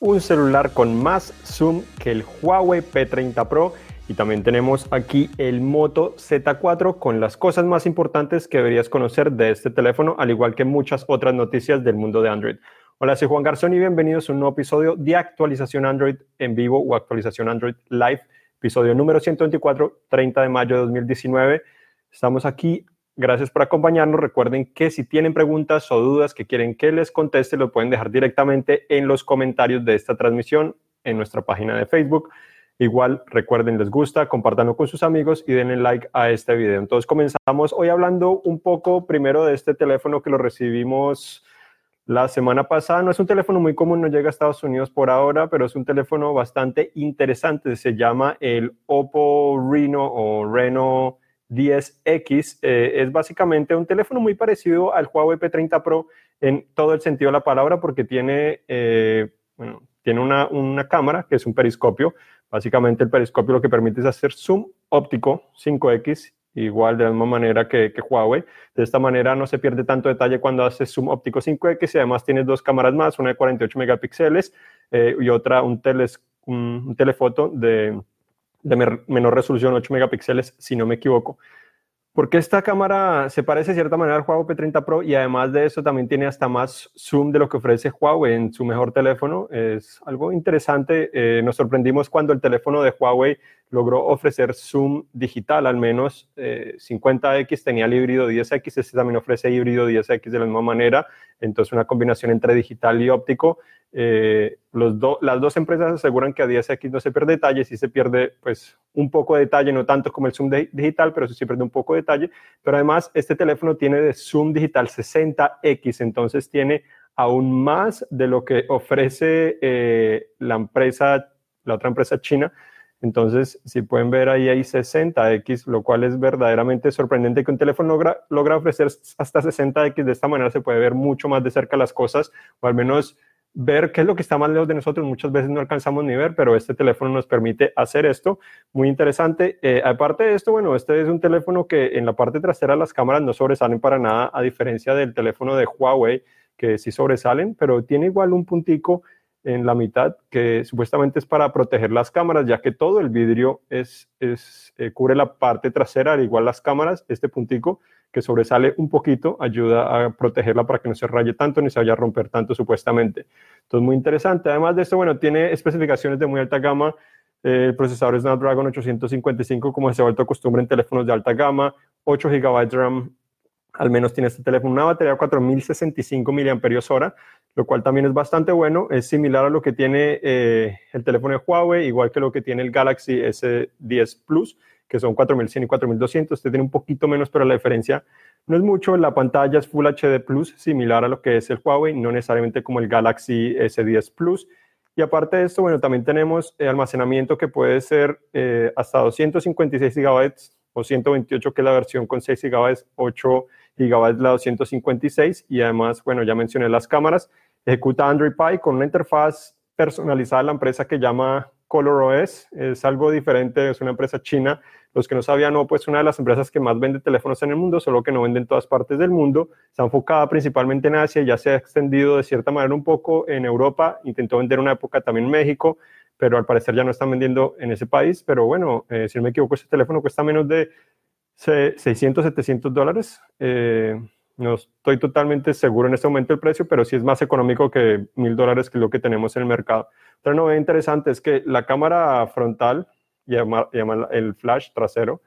un celular con más zoom que el Huawei P30 Pro y también tenemos aquí el Moto Z4 con las cosas más importantes que deberías conocer de este teléfono, al igual que muchas otras noticias del mundo de Android. Hola, soy Juan Garzón y bienvenidos a un nuevo episodio de actualización Android en vivo o actualización Android Live, episodio número 124, 30 de mayo de 2019. Estamos aquí Gracias por acompañarnos. Recuerden que si tienen preguntas o dudas que quieren que les conteste, lo pueden dejar directamente en los comentarios de esta transmisión en nuestra página de Facebook. Igual, recuerden, les gusta, compártanlo con sus amigos y denle like a este video. Entonces, comenzamos hoy hablando un poco primero de este teléfono que lo recibimos la semana pasada. No es un teléfono muy común, no llega a Estados Unidos por ahora, pero es un teléfono bastante interesante. Se llama el Oppo Reno o Reno 10X eh, es básicamente un teléfono muy parecido al Huawei P30 Pro en todo el sentido de la palabra porque tiene, eh, bueno, tiene una, una, cámara que es un periscopio. Básicamente el periscopio lo que permite es hacer zoom óptico 5X igual de la misma manera que, Huawei. De esta manera no se pierde tanto detalle cuando haces zoom óptico 5X y además tienes dos cámaras más, una de 48 megapíxeles eh, y otra, un, teles, un telefoto de de menor resolución, 8 megapíxeles, si no me equivoco. Porque esta cámara se parece de cierta manera al Huawei P30 Pro y además de eso también tiene hasta más zoom de lo que ofrece Huawei en su mejor teléfono. Es algo interesante. Eh, nos sorprendimos cuando el teléfono de Huawei logró ofrecer zoom digital, al menos 50X eh, tenía el híbrido 10X, este también ofrece híbrido 10X de la misma manera, entonces una combinación entre digital y óptico eh, los las dos empresas aseguran que a 10X no se pierde detalle, sí se pierde pues un poco de detalle, no tanto como el zoom digital, pero sí se pierde un poco de detalle. Pero además este teléfono tiene de zoom digital 60X, entonces tiene aún más de lo que ofrece eh, la empresa, la otra empresa china. Entonces, si pueden ver ahí hay 60X, lo cual es verdaderamente sorprendente que un teléfono logra, logra ofrecer hasta 60X. De esta manera se puede ver mucho más de cerca las cosas, o al menos ver qué es lo que está más lejos de nosotros. Muchas veces no alcanzamos ni ver, pero este teléfono nos permite hacer esto. Muy interesante. Eh, aparte de esto, bueno, este es un teléfono que en la parte trasera las cámaras no sobresalen para nada, a diferencia del teléfono de Huawei, que sí sobresalen, pero tiene igual un puntico en la mitad que supuestamente es para proteger las cámaras, ya que todo el vidrio es, es eh, cubre la parte trasera, al igual las cámaras, este puntico que sobresale un poquito ayuda a protegerla para que no se raye tanto ni se vaya a romper tanto supuestamente. Entonces, muy interesante. Además de esto, bueno, tiene especificaciones de muy alta gama. Eh, el procesador Snapdragon 855, como se ha vuelto costumbre en teléfonos de alta gama, 8 GB RAM, al menos tiene este teléfono, una batería de 4065 mAh, lo cual también es bastante bueno. Es similar a lo que tiene eh, el teléfono de Huawei, igual que lo que tiene el Galaxy S10 Plus que son 4100 y 4200. Este tiene un poquito menos, pero la diferencia no es mucho. La pantalla es Full HD Plus, similar a lo que es el Huawei, no necesariamente como el Galaxy S10 Plus. Y aparte de esto, bueno, también tenemos eh, almacenamiento que puede ser eh, hasta 256 GB o 128, que es la versión con 6 GB, 8 GB la 256. Y además, bueno, ya mencioné las cámaras. Ejecuta Android Pie con una interfaz personalizada de la empresa que llama ColorOS. Es algo diferente, es una empresa china los que no sabían, no, pues una de las empresas que más vende teléfonos en el mundo, solo que no vende en todas partes del mundo. Está enfocada principalmente en Asia, ya se ha extendido de cierta manera un poco en Europa, intentó vender una época también en México, pero al parecer ya no están vendiendo en ese país. Pero bueno, eh, si no me equivoco, ese teléfono cuesta menos de 600, 700 dólares. Eh, no estoy totalmente seguro en este momento el precio, pero sí es más económico que mil dólares que lo que tenemos en el mercado. Otra novedad interesante es que la cámara frontal llama, el flash trasero,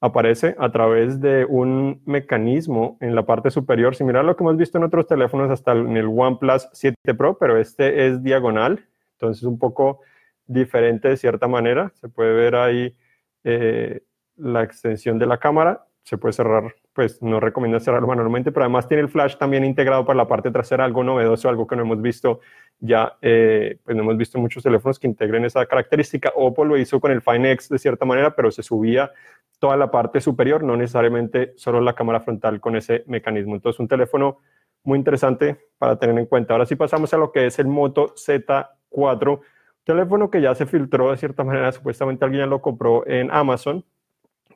aparece a través de un mecanismo en la parte superior, similar a lo que hemos visto en otros teléfonos hasta en el OnePlus 7 Pro, pero este es diagonal, entonces un poco diferente de cierta manera. Se puede ver ahí eh, la extensión de la cámara, se puede cerrar, pues no recomiendo cerrarlo manualmente, pero además tiene el flash también integrado para la parte trasera, algo novedoso, algo que no hemos visto ya eh, pues no hemos visto muchos teléfonos que integren esa característica. Oppo lo hizo con el Fine X de cierta manera, pero se subía toda la parte superior, no necesariamente solo la cámara frontal con ese mecanismo. Entonces, un teléfono muy interesante para tener en cuenta. Ahora sí pasamos a lo que es el Moto Z4, teléfono que ya se filtró de cierta manera, supuestamente alguien ya lo compró en Amazon.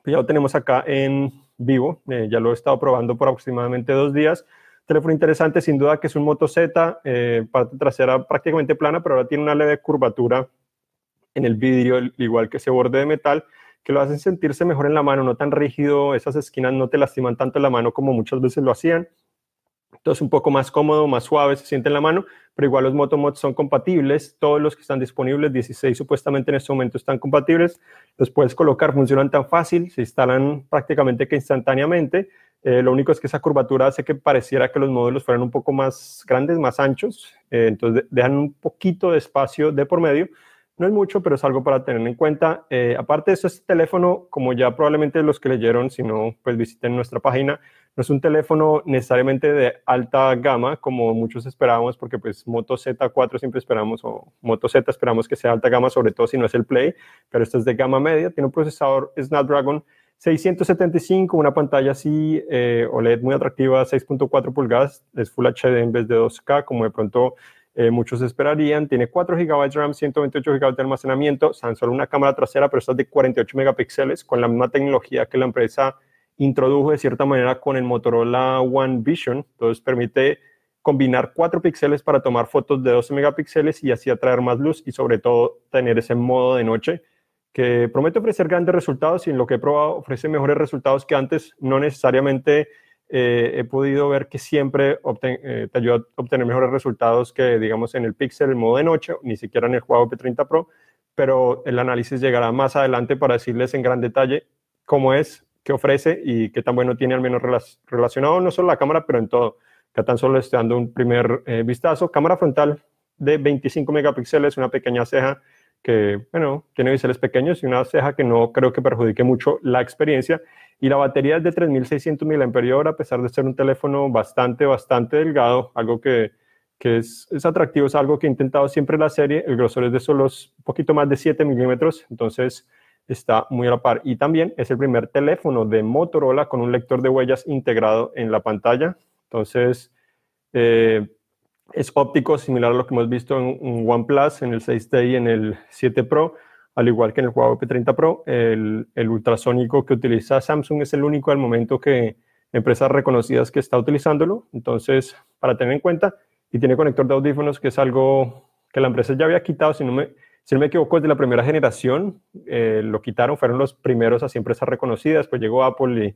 Ya lo tenemos acá en vivo, eh, ya lo he estado probando por aproximadamente dos días teléfono interesante, sin duda que es un Moto Z, eh, parte trasera prácticamente plana, pero ahora tiene una leve curvatura en el vidrio, igual que ese borde de metal, que lo hacen sentirse mejor en la mano, no tan rígido, esas esquinas no te lastiman tanto la mano como muchas veces lo hacían. Entonces un poco más cómodo, más suave se siente en la mano, pero igual los Motomods son compatibles, todos los que están disponibles, 16 supuestamente en este momento están compatibles, los puedes colocar, funcionan tan fácil, se instalan prácticamente que instantáneamente, eh, lo único es que esa curvatura hace que pareciera que los módulos fueran un poco más grandes, más anchos, eh, entonces dejan un poquito de espacio de por medio, no es mucho, pero es algo para tener en cuenta. Eh, aparte de eso, este teléfono, como ya probablemente los que leyeron, si no, pues visiten nuestra página, no es un teléfono necesariamente de alta gama, como muchos esperábamos, porque pues Moto Z4 siempre esperamos, o Moto Z esperamos que sea alta gama, sobre todo si no es el Play, pero este es de gama media, tiene un procesador Snapdragon 675, una pantalla así eh, OLED muy atractiva, 6.4 pulgadas, es Full HD en vez de 2K, como de pronto eh, muchos esperarían. Tiene 4 GB de RAM, 128 GB de almacenamiento, tan solo una cámara trasera, pero esta es de 48 megapíxeles, con la misma tecnología que la empresa introdujo de cierta manera con el Motorola One Vision. Entonces permite combinar 4 píxeles para tomar fotos de 12 megapíxeles y así atraer más luz y sobre todo tener ese modo de noche que promete ofrecer grandes resultados y en lo que he probado ofrece mejores resultados que antes, no necesariamente eh, he podido ver que siempre eh, te ayuda a obtener mejores resultados que, digamos, en el Pixel, el modo de noche, ni siquiera en el Huawei P30 Pro, pero el análisis llegará más adelante para decirles en gran detalle cómo es, qué ofrece y qué tan bueno tiene, al menos relacionado no solo la cámara, pero en todo. Que tan solo estoy dando un primer eh, vistazo. Cámara frontal de 25 megapíxeles, una pequeña ceja que, bueno, tiene biseles pequeños y una ceja que no creo que perjudique mucho la experiencia. Y la batería es de 3600 mAh, a pesar de ser un teléfono bastante, bastante delgado, algo que, que es, es, atractivo, es algo que he intentado siempre en la serie. El grosor es de solo un poquito más de 7 milímetros, entonces está muy a la par. Y también es el primer teléfono de Motorola con un lector de huellas integrado en la pantalla. Entonces, eh, es óptico, similar a lo que hemos visto en, OnePlus, en el 6T y en el 7 Pro, al igual que en el Huawei P30 Pro. El, ultrasónico que utiliza Samsung es el único al momento que empresas reconocidas que está utilizándolo. Entonces, para tener en cuenta, y tiene conector de audífonos, que es algo que la empresa ya había quitado, si no me, si no me equivoco, es de la primera generación. Eh, lo quitaron, fueron los primeros así empresas reconocidas, pues llegó Apple y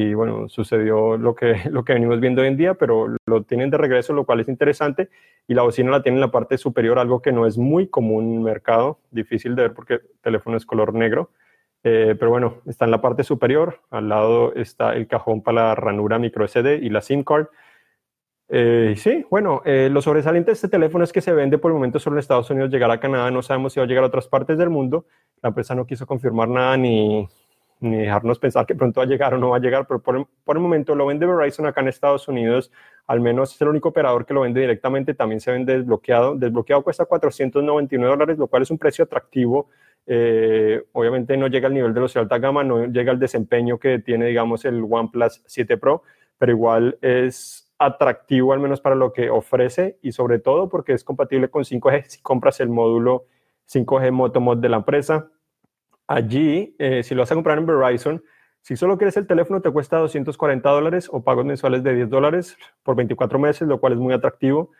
y bueno, sucedió lo que, lo que venimos viendo hoy en día, pero lo tienen de regreso, lo cual es interesante, y la bocina la tienen en la parte superior, algo que no es muy común en el mercado, difícil de ver porque el teléfono es color negro, eh, pero bueno, está en la parte superior, al lado está el cajón para la ranura micro SD y la SIM card. Eh, sí, bueno, eh, lo sobresaliente de este teléfono es que se vende por el momento solo en Estados Unidos, llegar a Canadá, no sabemos si va a llegar a otras partes del mundo, la empresa no quiso confirmar nada ni, ni dejarnos pensar que pronto va a llegar o no va a llegar, pero por, el momento lo vende Verizon acá en Estados Unidos, al menos es el único operador que lo vende directamente, también se vende desbloqueado. Desbloqueado cuesta 499 dólares, lo cual es un precio atractivo. Eh, obviamente no llega al nivel de los de alta gama, no llega al desempeño que tiene, digamos, el OnePlus 7 Pro, pero igual es atractivo al menos para lo que ofrece y sobre todo porque es compatible con 5G si compras el módulo 5G Motomod de la empresa Allí, eh, si lo vas a comprar en Verizon, si solo quieres el teléfono te cuesta 240 dólares o pagos mensuales de 10 dólares por 24 meses, lo cual es muy atractivo.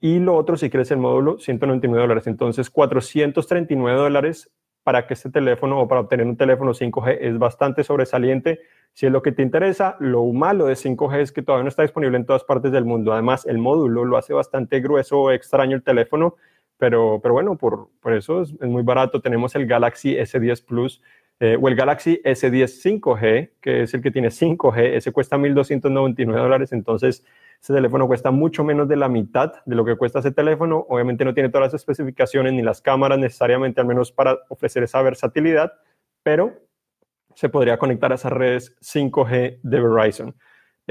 Y lo otro, si quieres el módulo, 199 dólares. Entonces, 439 dólares para que este teléfono o para obtener un teléfono 5G es bastante sobresaliente. Si es lo que te interesa, lo malo de 5G es que todavía no está disponible en todas partes del mundo. Además, el módulo lo hace bastante grueso o extraño el teléfono pero, pero bueno, por, por eso es, muy barato. Tenemos el Galaxy S10 Plus eh, o el Galaxy S10 5G, que es el que tiene 5G, ese cuesta 1.299 dólares, entonces ese teléfono cuesta mucho menos de la mitad de lo que cuesta ese teléfono. Obviamente no tiene todas las especificaciones ni las cámaras necesariamente, al menos para ofrecer esa versatilidad, pero se podría conectar a esas redes 5G de Verizon.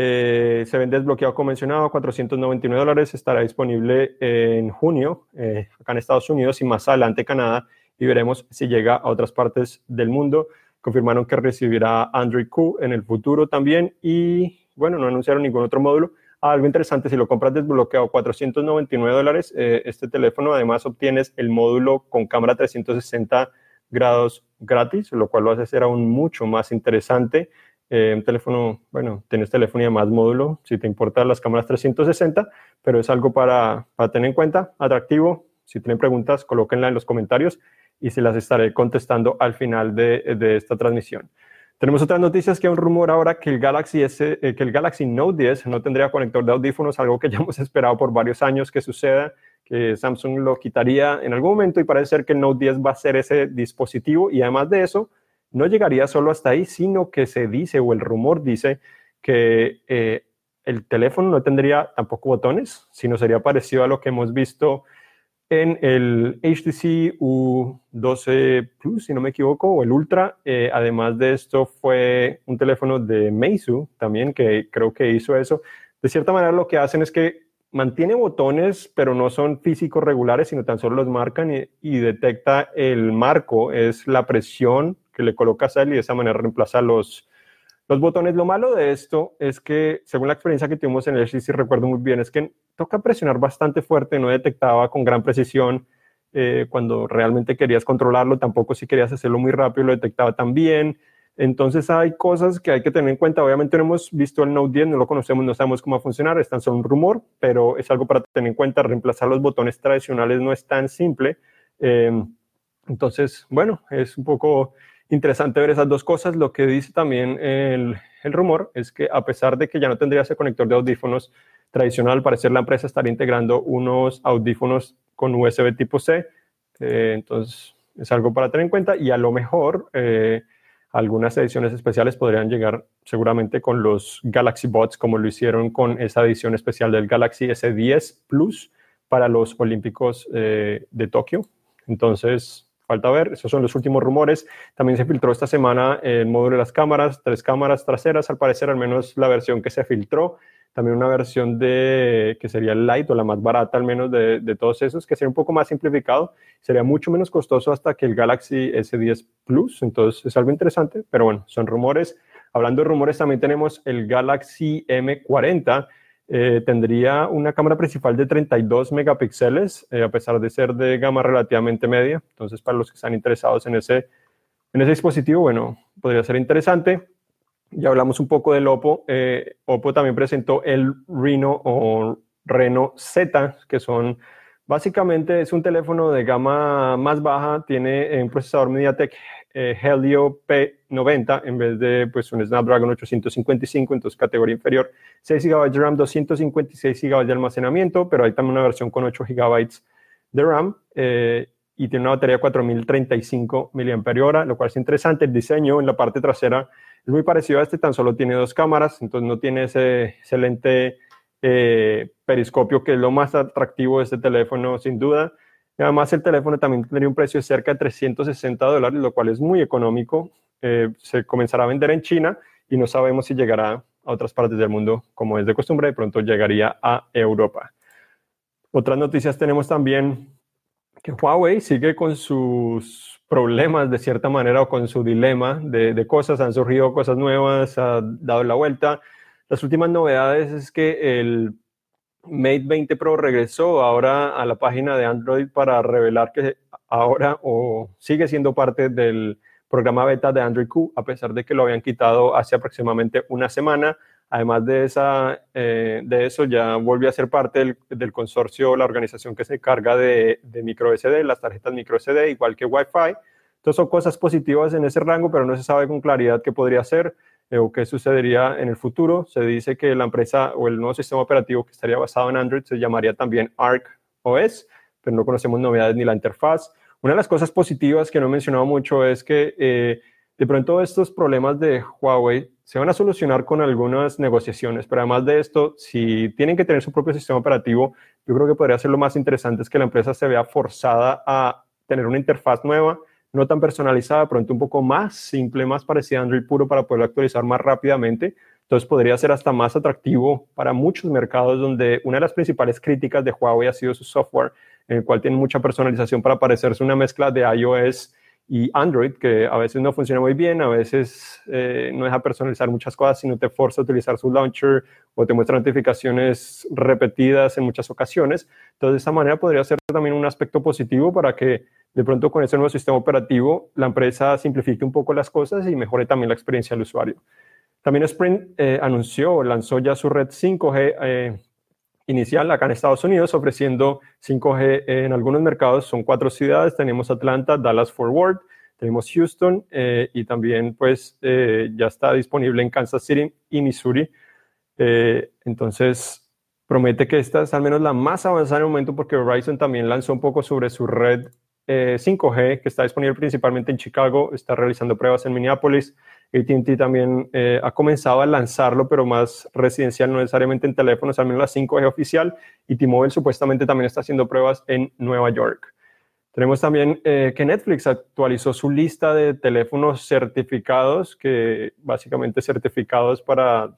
Eh, se vende desbloqueado convencionado, 499 dólares. Estará disponible en junio eh, acá en Estados Unidos y más adelante Canadá. Y veremos si llega a otras partes del mundo. Confirmaron que recibirá Android Q en el futuro también. Y bueno, no anunciaron ningún otro módulo. algo interesante, si lo compras desbloqueado 499 dólares, eh, este teléfono además obtienes el módulo con cámara 360 grados gratis, lo cual lo hace ser aún mucho más interesante. Eh, un teléfono, bueno, tienes telefonía más módulo, si te importan las cámaras 360, pero es algo para, para tener en cuenta, atractivo. Si tienen preguntas, colóquenla en los comentarios y se las estaré contestando al final de, de esta transmisión. Tenemos otras noticias que hay un rumor ahora que el Galaxy S, eh, que el Galaxy Note 10 no tendría conector de audífonos, algo que ya hemos esperado por varios años que suceda, que Samsung lo quitaría en algún momento y parece ser que el Note 10 va a ser ese dispositivo y además de eso no llegaría solo hasta ahí, sino que se dice o el rumor dice que eh, el teléfono no tendría tampoco botones, sino sería parecido a lo que hemos visto en el HTC U12 Plus, si no me equivoco, o el Ultra. Eh, además de esto, fue un teléfono de Meizu también, que creo que hizo eso. De cierta manera, lo que hacen es que mantiene botones, pero no son físicos regulares, sino tan solo los marcan y, y detecta el marco, es la presión que le colocas a él y de esa manera reemplaza los, los botones, lo malo de esto es que, según la experiencia que tuvimos en el HTC, recuerdo muy bien, es que toca presionar bastante fuerte, no detectaba con gran precisión eh, cuando realmente querías controlarlo, tampoco si querías hacerlo muy rápido lo detectaba también. Entonces hay cosas que hay que tener en cuenta. Obviamente no hemos visto el Note 10, no lo conocemos, no sabemos cómo va a funcionar, es tan solo un rumor, pero es algo para tener en cuenta. Reemplazar los botones tradicionales no es tan simple. Eh, entonces, bueno, es un poco interesante ver esas dos cosas. Lo que dice también el, rumor es que a pesar de que ya no tendría ese conector de audífonos tradicional, al parecer la empresa estaría integrando unos audífonos con USB tipo C. Eh, entonces, es algo para tener en cuenta y a lo mejor eh, algunas ediciones especiales podrían llegar seguramente con los Galaxy Bots, como lo hicieron con esa edición especial del Galaxy S10 Plus para los Olímpicos eh, de Tokio. Entonces, falta ver, esos son los últimos rumores. También se filtró esta semana el módulo de las cámaras, tres cámaras traseras, al parecer, al menos la versión que se filtró. También una versión de que sería el light o la más barata, al menos de, de todos esos, que sería un poco más simplificado, sería mucho menos costoso hasta que el Galaxy S10 Plus. Entonces es algo interesante, pero bueno, son rumores. Hablando de rumores, también tenemos el Galaxy M40 eh, tendría una cámara principal de 32 megapíxeles, eh, a pesar de ser de gama relativamente media. Entonces, para los que están interesados en ese, en ese dispositivo, bueno, podría ser interesante. Ya hablamos un poco del Oppo. Eh, Oppo también presentó el Reno o Reno Z, que son básicamente es un teléfono de gama más baja, tiene un procesador MediaTek eh, Helio P90 en vez de pues, un Snapdragon 855, entonces categoría inferior. 6 GB de RAM, 256 GB de almacenamiento, pero hay también una versión con 8 GB de RAM eh, y tiene una batería de 4035 mAh, lo cual es interesante. El diseño en la parte trasera es muy parecido a este, tan solo tiene dos cámaras, entonces no tiene ese excelente eh, periscopio que es lo más atractivo de este teléfono sin duda además el teléfono también tendría un precio de cerca de 360 dólares, lo cual es muy económico. Eh, se comenzará a vender en China y no sabemos si llegará a otras partes del mundo como es de costumbre, de pronto llegaría a Europa. Otras noticias tenemos también que Huawei sigue con sus problemas de cierta manera o con su dilema de, de cosas, han surgido cosas nuevas, ha dado la vuelta. Las últimas novedades es que el Mate 20 Pro regresó ahora a la página de Android para revelar que ahora o sigue siendo parte del programa beta de Android Q, a pesar de que lo habían quitado hace aproximadamente una semana. Además de, esa, eh, de eso, ya volvió a ser parte del, consorcio, la organización que se encarga de, de micro SD, las tarjetas micro SD, igual que Wi-Fi. Entonces son cosas positivas en ese rango, pero no se sabe con claridad qué podría ser. Eh, o qué sucedería en el futuro. Se dice que la empresa o el nuevo sistema operativo que estaría basado en Android se llamaría también Arc OS, pero no conocemos novedades ni la interfaz. Una de las cosas positivas que no he mencionado mucho es que eh, de pronto estos problemas de Huawei se van a solucionar con algunas negociaciones, pero además de esto, si tienen que tener su propio sistema operativo, yo creo que podría ser lo más interesante es que la empresa se vea forzada a tener una interfaz nueva no tan personalizada, pronto un poco más simple, más parecida a Android puro para poder actualizar más rápidamente. Entonces podría ser hasta más atractivo para muchos mercados donde una de las principales críticas de Huawei ha sido su software, en el cual tiene mucha personalización para parecerse una mezcla de iOS y Android, que a veces no funciona muy bien, a veces eh, no deja personalizar muchas cosas, sino te forza a utilizar su launcher o te muestra notificaciones repetidas en muchas ocasiones. Entonces, de esta manera podría ser también un aspecto positivo para que de pronto con ese nuevo sistema operativo la empresa simplifique un poco las cosas y mejore también la experiencia del usuario. También Sprint eh, anunció lanzó ya su red 5G eh, inicial acá en Estados Unidos, ofreciendo 5G en algunos mercados. Son cuatro ciudades. Tenemos Atlanta, Dallas, Fort Worth, tenemos Houston eh, y también pues ya está disponible en Kansas City y Missouri. entonces, promete que esta es al menos la más avanzada en el momento porque Verizon también lanzó un poco sobre su red 5G que está disponible principalmente en Chicago, está realizando pruebas en Minneapolis ATT también eh, ha comenzado a lanzarlo, pero más residencial, no necesariamente en teléfonos, al menos la 5G oficial, y T-Mobile supuestamente también está haciendo pruebas en Nueva York. Tenemos también eh, que Netflix actualizó su lista de teléfonos certificados, que básicamente certificados para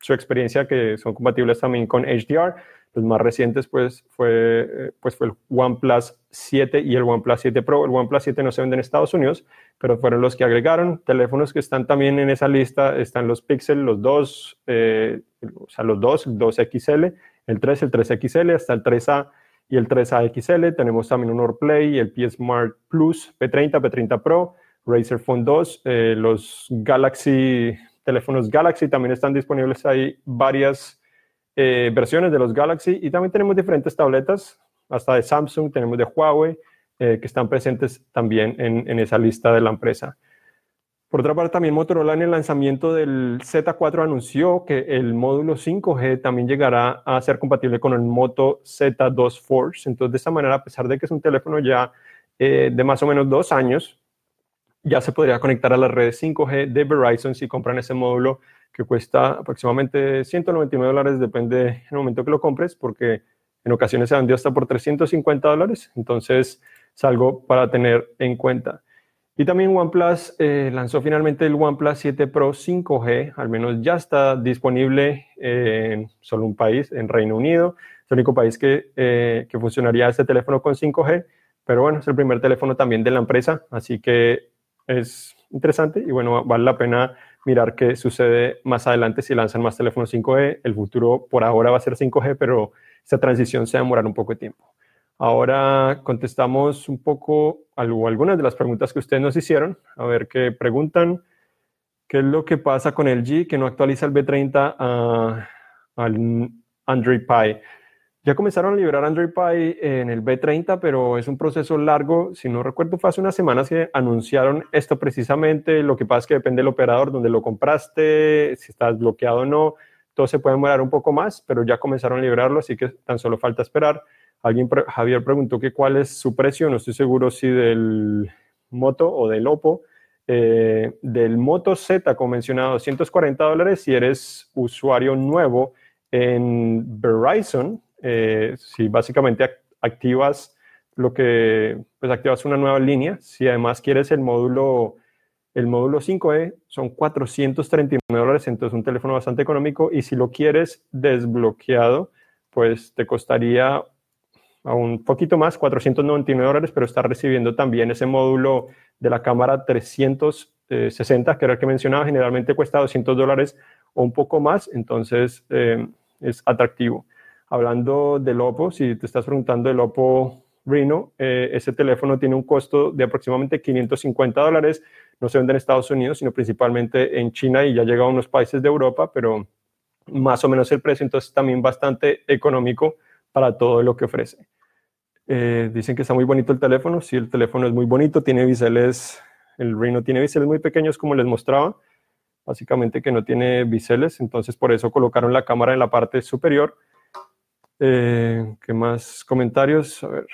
su experiencia, que son compatibles también con HDR. Los más recientes pues fue, eh, pues fue el OnePlus 7 y el OnePlus 7 Pro. El OnePlus 7 no se vende en Estados Unidos, pero fueron los que agregaron. Teléfonos que están también en esa lista están los Pixel, los 2, eh, o sea, los 2, 2XL, el 3, el 3XL, hasta el 3A y el 3A XL. Tenemos también un OrPlay, el P Smart Plus, P30, P30 Pro, Razer Phone 2, eh, los Galaxy, teléfonos Galaxy también están disponibles ahí varias eh, versiones de los Galaxy y también tenemos diferentes tabletas, hasta de Samsung, tenemos de Huawei, eh, que están presentes también en, esa lista de la empresa. Por otra parte, también Motorola en el lanzamiento del Z4 anunció que el módulo 5G también llegará a ser compatible con el Moto Z2 Force. Entonces, de esta manera, a pesar de que es un teléfono ya eh, de más o menos dos años, ya se podría conectar a las redes 5G de Verizon si compran ese módulo que cuesta aproximadamente 199 dólares, depende del momento que lo compres, porque en ocasiones se vendió hasta por 350 dólares, entonces es para tener en cuenta. Y también OnePlus eh, lanzó finalmente el OnePlus 7 Pro 5G, al menos ya está disponible en solo un país, en Reino Unido, es el único país que, eh, que funcionaría este teléfono con 5G, pero bueno, es el primer teléfono también de la empresa, así que es interesante y bueno, vale la pena mirar qué sucede más adelante si lanzan más teléfonos 5G. El futuro por ahora va a ser 5G, pero esta transición se va a demorar un poco de tiempo. Ahora contestamos un poco algunas de las preguntas que ustedes nos hicieron. A ver qué preguntan. ¿Qué es lo que pasa con el G que no actualiza el B30 al Android Pie? Ya comenzaron a liberar Android Pie en el B30, pero es un proceso largo. Si no recuerdo, fue hace unas semanas que anunciaron esto precisamente. Lo que pasa es que depende del operador donde lo compraste, si estás bloqueado o no. Todo se puede demorar un poco más, pero ya comenzaron a liberarlo, así que tan solo falta esperar. Alguien, Javier preguntó que cuál es su precio. No estoy seguro si del Moto o del Oppo. Eh, del Moto Z, como mencionado, 240 dólares si eres usuario nuevo en Verizon eh, si básicamente activas lo que, pues activas una nueva línea, si además quieres el módulo, el módulo 5E, son 439 dólares, entonces un teléfono bastante económico, y si lo quieres desbloqueado, pues te costaría a un poquito más, 499 dólares, pero está recibiendo también ese módulo de la cámara 360, que era el que mencionaba, generalmente cuesta 200 dólares o un poco más, entonces eh, es atractivo. Hablando del Oppo, si te estás preguntando del Oppo Reno, eh, ese teléfono tiene un costo de aproximadamente 550 dólares. No se vende en Estados Unidos, sino principalmente en China y ya llega a unos países de Europa, pero más o menos el precio, entonces también bastante económico para todo lo que ofrece. Eh, dicen que está muy bonito el teléfono. Sí, el teléfono es muy bonito, tiene biseles, el Reno tiene biseles muy pequeños como les mostraba, básicamente que no tiene biseles, entonces por eso colocaron la cámara en la parte superior eh, ¿Qué más comentarios? A ver.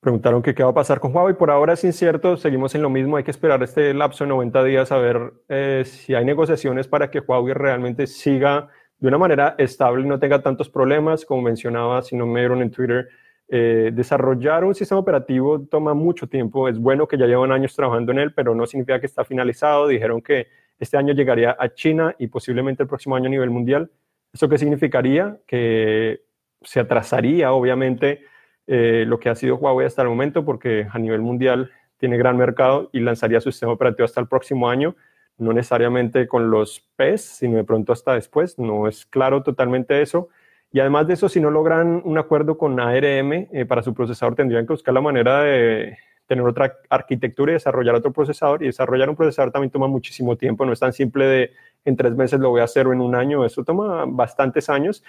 Preguntaron que qué va a pasar con Huawei. Por ahora es incierto, seguimos en lo mismo. Hay que esperar este lapso de 90 días a ver eh, si hay negociaciones para que Huawei realmente siga de una manera estable y no tenga tantos problemas. Como mencionaba, si no me dieron en Twitter, eh, desarrollar un sistema operativo toma mucho tiempo. Es bueno que ya llevan años trabajando en él, pero no significa que está finalizado. Dijeron que este año llegaría a China y posiblemente el próximo año a nivel mundial. ¿Eso qué significaría? Que se atrasaría, obviamente, eh, lo que ha sido Huawei hasta el momento, porque a nivel mundial tiene gran mercado y lanzaría su sistema operativo hasta el próximo año, no necesariamente con los PES, sino de pronto hasta después. No es claro totalmente eso. Y además de eso, si no logran un acuerdo con ARM eh, para su procesador, tendrían que buscar la manera de tener otra arquitectura y desarrollar otro procesador. Y desarrollar un procesador también toma muchísimo tiempo, no es tan simple de en tres meses lo voy a hacer o en un año, eso toma bastantes años.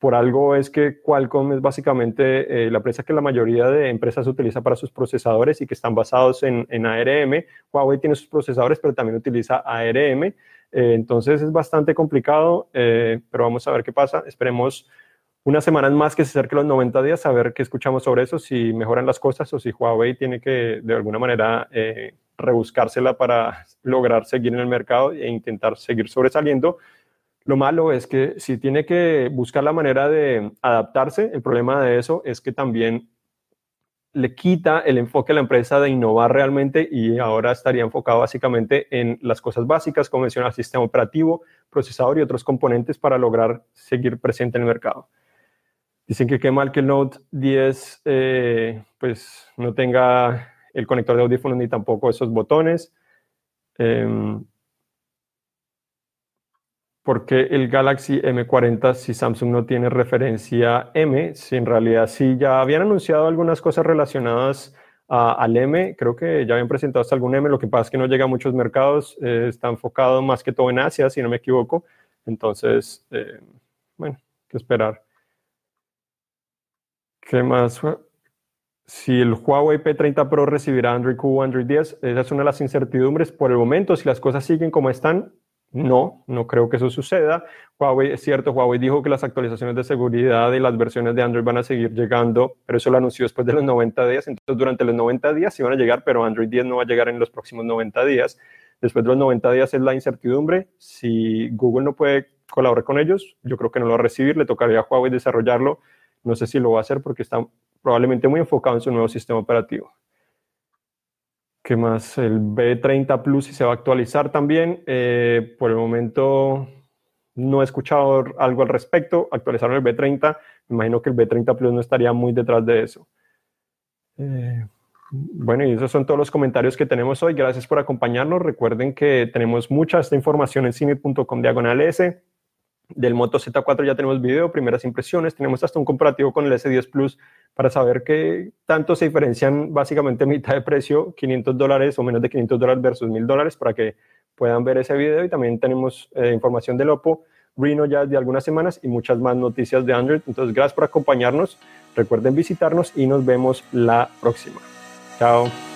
Por algo es que Qualcomm es básicamente eh, la empresa que la mayoría de empresas utiliza para sus procesadores y que están basados en, ARM. Huawei tiene sus procesadores, pero también utiliza ARM. Eh, entonces es bastante complicado, eh, pero vamos a ver qué pasa. Esperemos unas semanas más que se acerque los 90 días a ver qué escuchamos sobre eso, si mejoran las cosas o si Huawei tiene que de alguna manera rebuscársela para lograr seguir en el mercado e intentar seguir sobresaliendo. Lo malo es que si tiene que buscar la manera de adaptarse, el problema de eso es que también le quita el enfoque a la empresa de innovar realmente y ahora estaría enfocado básicamente en las cosas básicas, como mencionaba, sistema operativo, procesador y otros componentes para lograr seguir presente en el mercado. Dicen que qué mal que el Note 10 eh, pues no tenga el conector de audífonos ni tampoco esos botones. Em, porque el Galaxy M40 si Samsung no tiene referencia M, si en realidad sí ya habían anunciado algunas cosas relacionadas al M, creo que ya habían presentado hasta algún M, lo que pasa es que no llega a muchos mercados, eh, está enfocado más que todo en Asia, si no me equivoco, entonces, eh, bueno, que esperar. ¿Qué más? Si el Huawei P30 Pro recibirá Android Q o Android 10, esa es una de las incertidumbres. Por el momento, si las cosas siguen como están, no, no creo que eso suceda. Huawei, es cierto, Huawei dijo que las actualizaciones de seguridad y las versiones de Android van a seguir llegando, pero eso lo anunció después de los 90 días. Entonces, durante los 90 días sí van a llegar, pero Android 10 no va a llegar en los próximos 90 días. Después de los 90 días es la incertidumbre. Si Google no puede colaborar con ellos, yo creo que no lo va a recibir. Le tocaría a Huawei desarrollarlo no sé si lo va a hacer porque está probablemente muy enfocado en su nuevo sistema operativo. ¿Qué más? El B30 Plus si se va a actualizar también. Eh, por el momento no he escuchado algo al respecto. Actualizaron el B30. Me imagino que el B30 Plus no estaría muy detrás de eso. Eh, bueno, y esos son todos los comentarios que tenemos hoy. Gracias por acompañarnos. Recuerden que tenemos mucha esta información en cine.com diagonal S. Del Moto Z4 ya tenemos video, primeras impresiones, tenemos hasta un comparativo con el S10 Plus para saber qué tanto se diferencian básicamente mitad de precio, 500 dólares o menos de 500 dólares versus 1000 dólares para que puedan ver ese video y también tenemos eh, información del Oppo Reno ya de algunas semanas y muchas más noticias de Android. Entonces, gracias por acompañarnos. Recuerden visitarnos y nos vemos la próxima. Chao.